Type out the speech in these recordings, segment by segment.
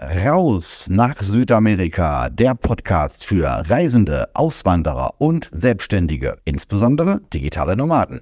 Raus nach Südamerika, der Podcast für Reisende, Auswanderer und Selbstständige, insbesondere digitale Nomaden.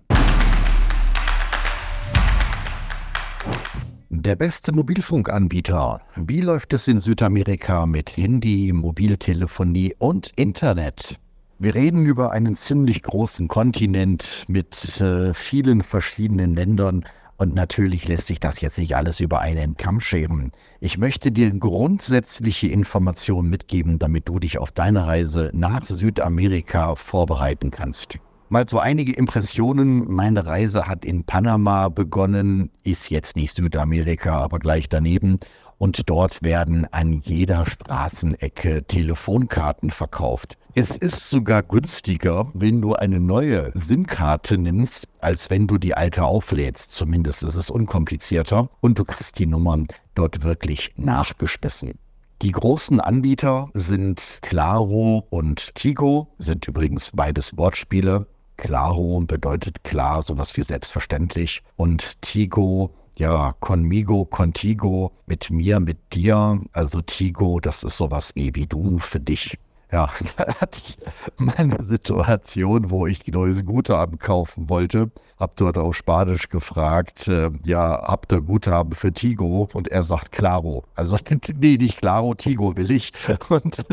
Der beste Mobilfunkanbieter. Wie läuft es in Südamerika mit Handy, Mobiltelefonie und Internet? Wir reden über einen ziemlich großen Kontinent mit äh, vielen verschiedenen Ländern und natürlich lässt sich das jetzt nicht alles über einen Kamm scheren. Ich möchte dir grundsätzliche Informationen mitgeben, damit du dich auf deine Reise nach Südamerika vorbereiten kannst. Mal so einige Impressionen. Meine Reise hat in Panama begonnen, ist jetzt nicht Südamerika, aber gleich daneben und dort werden an jeder Straßenecke Telefonkarten verkauft. Es ist sogar günstiger, wenn du eine neue SIM-Karte nimmst, als wenn du die alte auflädst. Zumindest ist es unkomplizierter und du kriegst die Nummern dort wirklich nachgespissen. Die großen Anbieter sind Claro und Tigo, sind übrigens beides Wortspiele. Claro bedeutet klar, sowas wie selbstverständlich. Und Tigo ja, Conmigo, Contigo, mit mir, mit dir. Also Tigo, das ist sowas wie, wie du für dich. Ja, da hatte ich meine Situation, wo ich neues Guthaben kaufen wollte. Hab dort auf Spanisch gefragt, äh, ja, habt ihr Guthaben für Tigo? Und er sagt Claro. Also, nee, nicht Claro, Tigo will ich. Und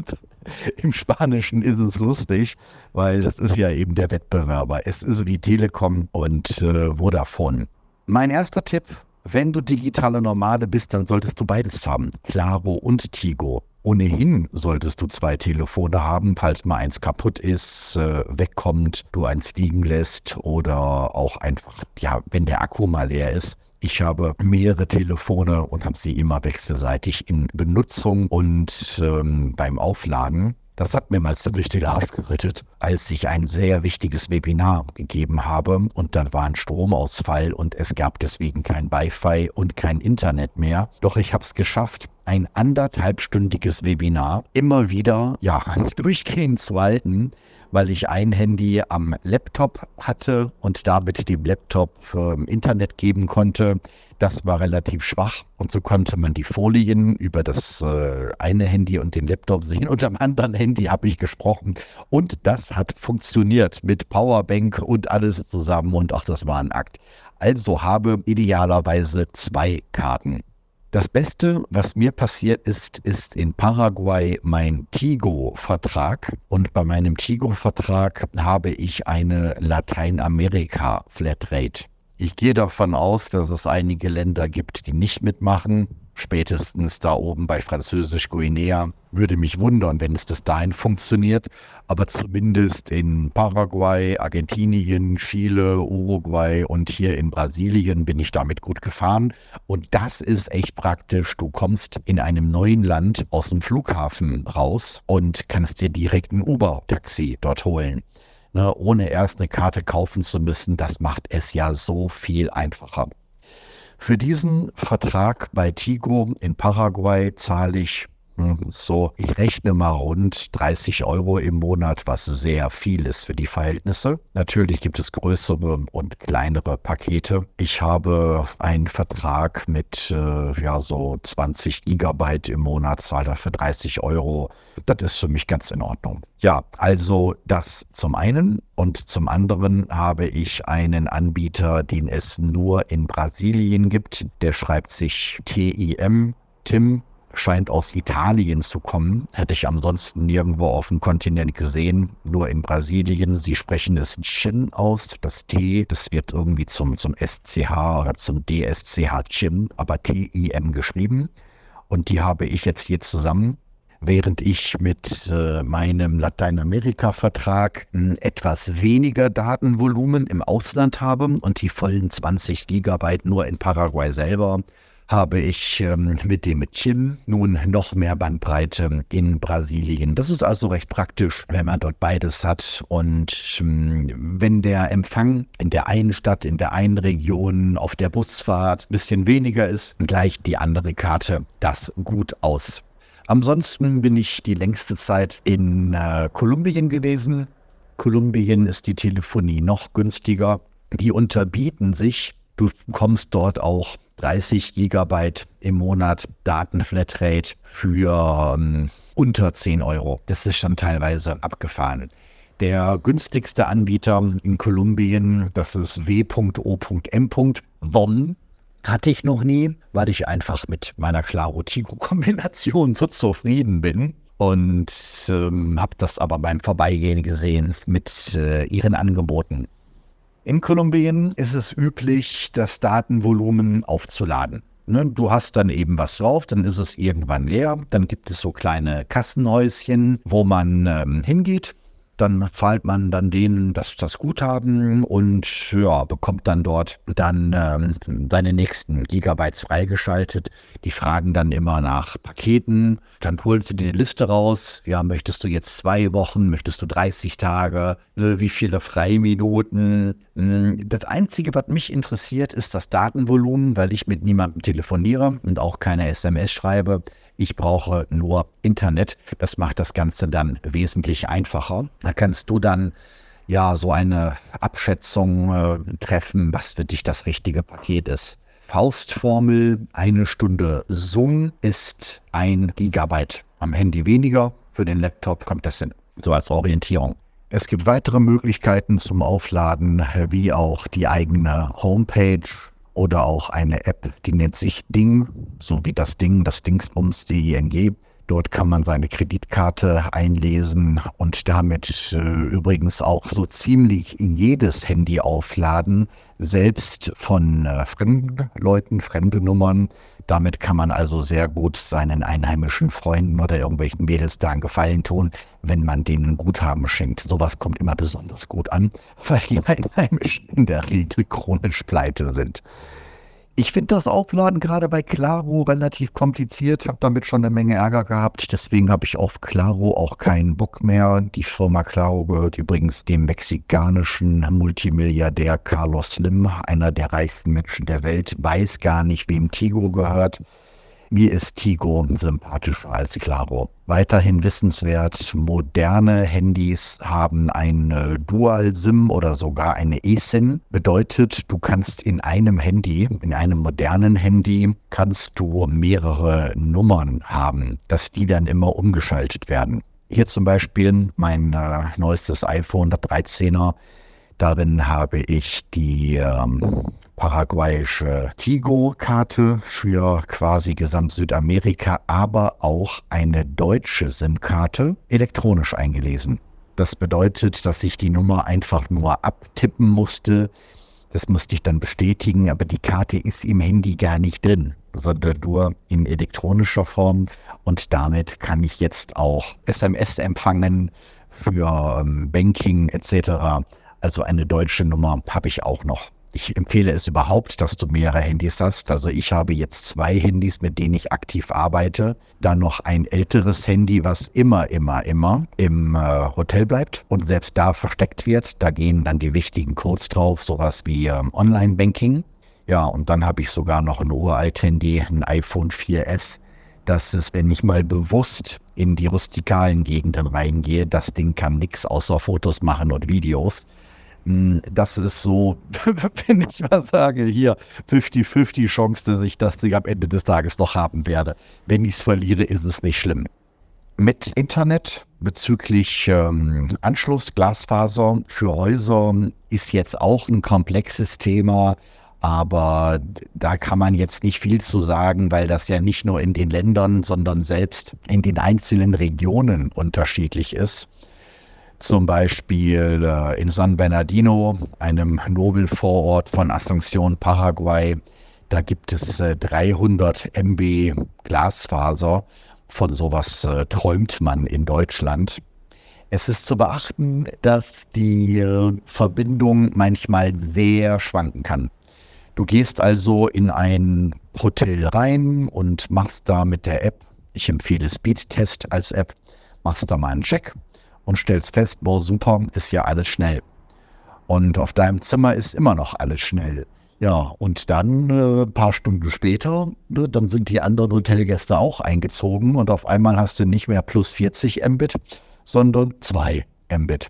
im Spanischen ist es lustig, weil das ist ja eben der Wettbewerber. Es ist wie Telekom und äh, Vodafone. Mein erster Tipp, wenn du digitale Nomade bist, dann solltest du beides haben. Claro und Tigo. Ohnehin solltest du zwei Telefone haben, falls mal eins kaputt ist, äh, wegkommt, du eins liegen lässt oder auch einfach, ja, wenn der Akku mal leer ist. Ich habe mehrere Telefone und habe sie immer wechselseitig in Benutzung und ähm, beim Aufladen. Das hat mir mal ziemlich den Arsch gerettet, als ich ein sehr wichtiges Webinar gegeben habe und dann war ein Stromausfall und es gab deswegen kein Wi-Fi und kein Internet mehr. Doch ich habe es geschafft, ein anderthalbstündiges Webinar immer wieder, ja, durchgehend zu halten, weil ich ein Handy am Laptop hatte und damit dem Laptop für Internet geben konnte. Das war relativ schwach und so konnte man die Folien über das äh, eine Handy und den Laptop sehen und am anderen Handy habe ich gesprochen und das hat funktioniert mit Powerbank und alles zusammen und auch das war ein Akt. Also habe idealerweise zwei Karten. Das Beste, was mir passiert ist, ist in Paraguay mein Tigo-Vertrag. Und bei meinem Tigo-Vertrag habe ich eine Lateinamerika-Flatrate. Ich gehe davon aus, dass es einige Länder gibt, die nicht mitmachen. Spätestens da oben bei Französisch-Guinea. Würde mich wundern, wenn es bis dahin funktioniert. Aber zumindest in Paraguay, Argentinien, Chile, Uruguay und hier in Brasilien bin ich damit gut gefahren. Und das ist echt praktisch. Du kommst in einem neuen Land aus dem Flughafen raus und kannst dir direkt ein Uber-Taxi dort holen ne, ohne erst eine Karte kaufen zu müssen, das macht es ja so viel einfacher. Für diesen Vertrag bei Tigo in Paraguay zahle ich so, ich rechne mal rund 30 Euro im Monat, was sehr viel ist für die Verhältnisse. Natürlich gibt es größere und kleinere Pakete. Ich habe einen Vertrag mit äh, ja so 20 Gigabyte im Monat, zahle dafür 30 Euro. Das ist für mich ganz in Ordnung. Ja, also das zum einen. Und zum anderen habe ich einen Anbieter, den es nur in Brasilien gibt. Der schreibt sich TIM, Tim scheint aus Italien zu kommen. Hätte ich ansonsten nirgendwo auf dem Kontinent gesehen, nur in Brasilien. Sie sprechen es Chin aus, das T, das wird irgendwie zum, zum SCH oder zum DSCH Chin, aber T-I-M geschrieben. Und die habe ich jetzt hier zusammen während ich mit äh, meinem Lateinamerika-Vertrag etwas weniger Datenvolumen im Ausland habe und die vollen 20 Gigabyte nur in Paraguay selber habe ich ähm, mit dem Chim nun noch mehr Bandbreite in Brasilien. Das ist also recht praktisch, wenn man dort beides hat. Und ähm, wenn der Empfang in der einen Stadt, in der einen Region, auf der Busfahrt ein bisschen weniger ist, gleicht die andere Karte das gut aus. Ansonsten bin ich die längste Zeit in äh, Kolumbien gewesen. Kolumbien ist die Telefonie noch günstiger. Die unterbieten sich Du kommst dort auch 30 Gigabyte im Monat Datenflatrate für ähm, unter 10 Euro. Das ist schon teilweise abgefahren. Der günstigste Anbieter in Kolumbien, das ist w.o.m. Bonn, hatte ich noch nie, weil ich einfach mit meiner Claro-Tigo-Kombination so zufrieden bin und ähm, habe das aber beim Vorbeigehen gesehen mit äh, ihren Angeboten. In Kolumbien ist es üblich, das Datenvolumen aufzuladen. Ne, du hast dann eben was drauf, dann ist es irgendwann leer, dann gibt es so kleine Kassenhäuschen, wo man ähm, hingeht dann zahlt man dann denen das, das Guthaben und ja, bekommt dann dort dann ähm, seine nächsten Gigabytes freigeschaltet. Die fragen dann immer nach Paketen. Dann holen sie dir eine Liste raus. Ja, möchtest du jetzt zwei Wochen? Möchtest du 30 Tage? Ne, wie viele Freiminuten? Hm, das Einzige, was mich interessiert, ist das Datenvolumen, weil ich mit niemandem telefoniere und auch keine SMS schreibe. Ich brauche nur Internet. Das macht das Ganze dann wesentlich einfacher. Da kannst du dann ja so eine Abschätzung äh, treffen, was für dich das richtige Paket ist. Faustformel, eine Stunde Zoom ist ein Gigabyte. Am Handy weniger, für den Laptop kommt das hin. So als Orientierung. Es gibt weitere Möglichkeiten zum Aufladen, wie auch die eigene Homepage oder auch eine App, die nennt sich Ding, so wie das Ding, das Dingsbums, die ING. Dort kann man seine Kreditkarte einlesen und damit äh, übrigens auch so ziemlich jedes Handy aufladen, selbst von äh, fremden Leuten, fremde Nummern. Damit kann man also sehr gut seinen einheimischen Freunden oder irgendwelchen Mädels da einen Gefallen tun, wenn man denen Guthaben schenkt. Sowas kommt immer besonders gut an, weil die Einheimischen in der Regel chronisch pleite sind. Ich finde das Aufladen gerade bei Claro relativ kompliziert, habe damit schon eine Menge Ärger gehabt. Deswegen habe ich auf Claro auch keinen Bock mehr. Die Firma Claro gehört übrigens dem mexikanischen Multimilliardär Carlos Slim, einer der reichsten Menschen der Welt, weiß gar nicht, wem Tigo gehört. Mir ist Tigo sympathischer als Claro. Weiterhin wissenswert, moderne Handys haben ein Dual-SIM oder sogar eine eSIM. Bedeutet, du kannst in einem Handy, in einem modernen Handy, kannst du mehrere Nummern haben, dass die dann immer umgeschaltet werden. Hier zum Beispiel mein äh, neuestes iPhone, der 13er, Darin habe ich die ähm, paraguayische Tigo-Karte für quasi gesamt Südamerika, aber auch eine deutsche SIM-Karte elektronisch eingelesen. Das bedeutet, dass ich die Nummer einfach nur abtippen musste. Das musste ich dann bestätigen, aber die Karte ist im Handy gar nicht drin, sondern nur in elektronischer Form. Und damit kann ich jetzt auch SMS empfangen für ähm, Banking etc. Also eine deutsche Nummer habe ich auch noch. Ich empfehle es überhaupt, dass du mehrere Handys hast. Also ich habe jetzt zwei Handys, mit denen ich aktiv arbeite. Dann noch ein älteres Handy, was immer, immer, immer im äh, Hotel bleibt und selbst da versteckt wird. Da gehen dann die wichtigen Codes drauf, sowas wie ähm, Online-Banking. Ja, und dann habe ich sogar noch ein uralt Handy, ein iPhone 4S. Das ist, wenn ich mal bewusst in die rustikalen Gegenden reingehe, das Ding kann nichts außer Fotos machen und Videos. Hm, das ist so, wenn ich mal sage, hier 50-50 Chance, dass ich das Ding am Ende des Tages noch haben werde. Wenn ich es verliere, ist es nicht schlimm. Mit Internet bezüglich ähm, Anschluss, Glasfaser für Häuser ist jetzt auch ein komplexes Thema, aber da kann man jetzt nicht viel zu sagen, weil das ja nicht nur in den Ländern, sondern selbst in den einzelnen Regionen unterschiedlich ist zum Beispiel äh, in San Bernardino, einem Nobelvorort von Asunción, Paraguay. Da gibt es äh, 300 MB Glasfaser. Von sowas äh, träumt man in Deutschland. Es ist zu beachten, dass die äh, Verbindung manchmal sehr schwanken kann. Du gehst also in ein Hotel rein und machst da mit der App, ich empfehle Speedtest als App, machst da mal einen Check und stellst fest, boah, super, ist ja alles schnell. Und auf deinem Zimmer ist immer noch alles schnell. Ja, und dann äh, ein paar Stunden später, ne, dann sind die anderen Hotelgäste auch eingezogen und auf einmal hast du nicht mehr plus 40 Mbit, sondern 2 Mbit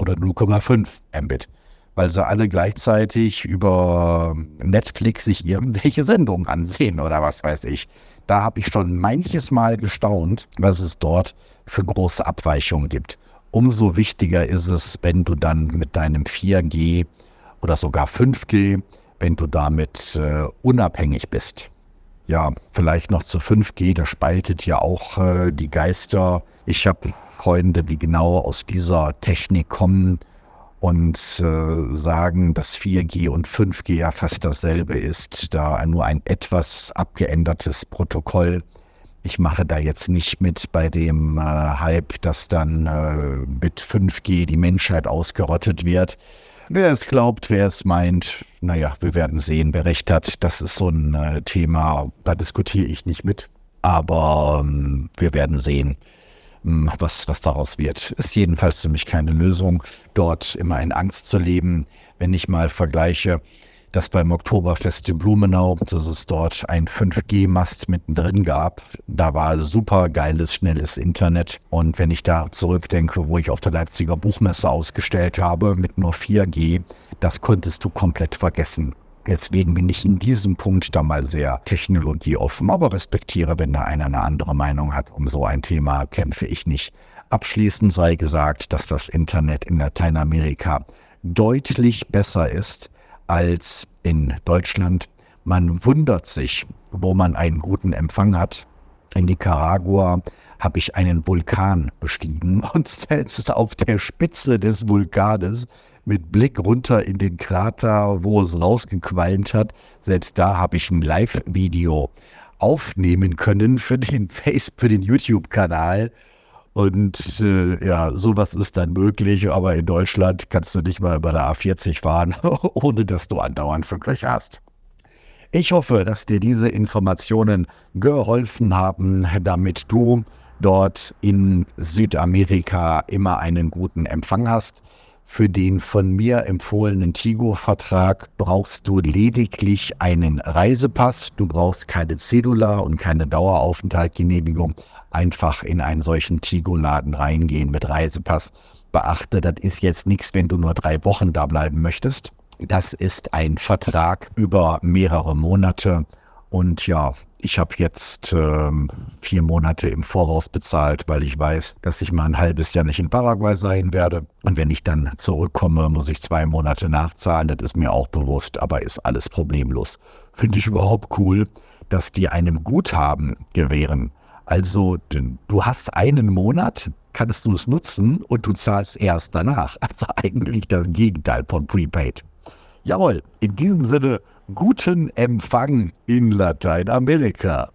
oder 0,5 Mbit. weil sie alle gleichzeitig über Netflix sich irgendwelche Sendungen ansehen oder was weiß ich. Da habe ich schon manches Mal gestaunt, was es dort für große Abweichungen gibt. Umso wichtiger ist es, wenn du dann mit deinem 4G oder sogar 5G, wenn du damit äh, unabhängig bist. Ja, vielleicht noch zu 5G, da spaltet ja auch äh, die Geister. Ich habe Freunde, die genau aus dieser Technik kommen und äh, sagen, dass 4G und 5G ja fast dasselbe ist, da nur ein etwas abgeändertes Protokoll. Ich mache da jetzt nicht mit bei dem äh, Hype, dass dann äh, mit 5G die Menschheit ausgerottet wird. Wer es glaubt, wer es meint, naja, wir werden sehen, wer recht hat. Das ist so ein äh, Thema, da diskutiere ich nicht mit. Aber ähm, wir werden sehen. Hm, was, was daraus wird. Ist jedenfalls für mich keine Lösung, dort immer in Angst zu leben. Wenn ich mal vergleiche, dass beim Oktoberfest in Blumenau, dass es dort ein 5G-Mast mittendrin gab. Da war super geiles, schnelles Internet. Und wenn ich da zurückdenke, wo ich auf der Leipziger Buchmesse ausgestellt habe mit nur 4G, das konntest du komplett vergessen. Deswegen bin ich in diesem Punkt da mal sehr technologieoffen, aber respektiere, wenn da einer eine andere Meinung hat. Um so ein Thema kämpfe ich nicht. Abschließend sei gesagt, dass das Internet in Lateinamerika deutlich besser ist als in Deutschland. Man wundert sich, wo man einen guten Empfang hat. In Nicaragua habe ich einen Vulkan bestiegen und selbst auf der Spitze des Vulkanes mit Blick runter in den Krater, wo es rausgequalmt hat. Selbst da habe ich ein Live-Video aufnehmen können für den Face, für den YouTube-Kanal. Und äh, ja, sowas ist dann möglich, aber in Deutschland kannst du nicht mal über der A40 fahren, ohne dass du andauernd Verkehr hast. Ich hoffe, dass dir diese Informationen geholfen haben, damit du dort in Südamerika immer einen guten Empfang hast. Für den von mir empfohlenen Tigo-Vertrag brauchst du lediglich einen Reisepass. Du brauchst keine Cedula und keine Daueraufenthaltgenehmigung. Einfach in einen solchen Tigo-Laden reingehen mit Reisepass. Beachte, das ist jetzt nichts, wenn du nur drei Wochen da bleiben möchtest. Das ist ein Vertrag über mehrere Monate. Und ja, ich habe jetzt ähm, vier Monate im Voraus bezahlt, weil ich weiß, dass ich mal ein halbes Jahr nicht in Paraguay sein werde. Und wenn ich dann zurückkomme, muss ich zwei Monate nachzahlen. Das ist mir auch bewusst, aber ist alles problemlos. Finde ich überhaupt cool, dass die einem Guthaben gewähren. Also du hast einen Monat, kannst du es nutzen und du zahlst erst danach. Also eigentlich das Gegenteil von Prepaid. Jawohl, in diesem Sinne, guten Empfang in Lateinamerika.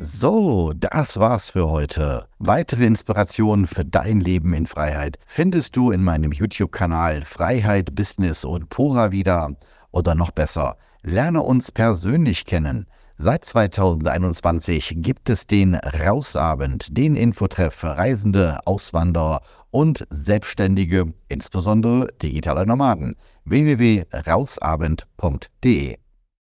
So, das war's für heute. Weitere Inspirationen für dein Leben in Freiheit findest du in meinem YouTube-Kanal Freiheit, Business und Pura wieder. Oder noch besser, lerne uns persönlich kennen. Seit 2021 gibt es den Rausabend, den Infotreff für Reisende, Auswanderer und Selbstständige, insbesondere digitale Nomaden. www.rausabend.de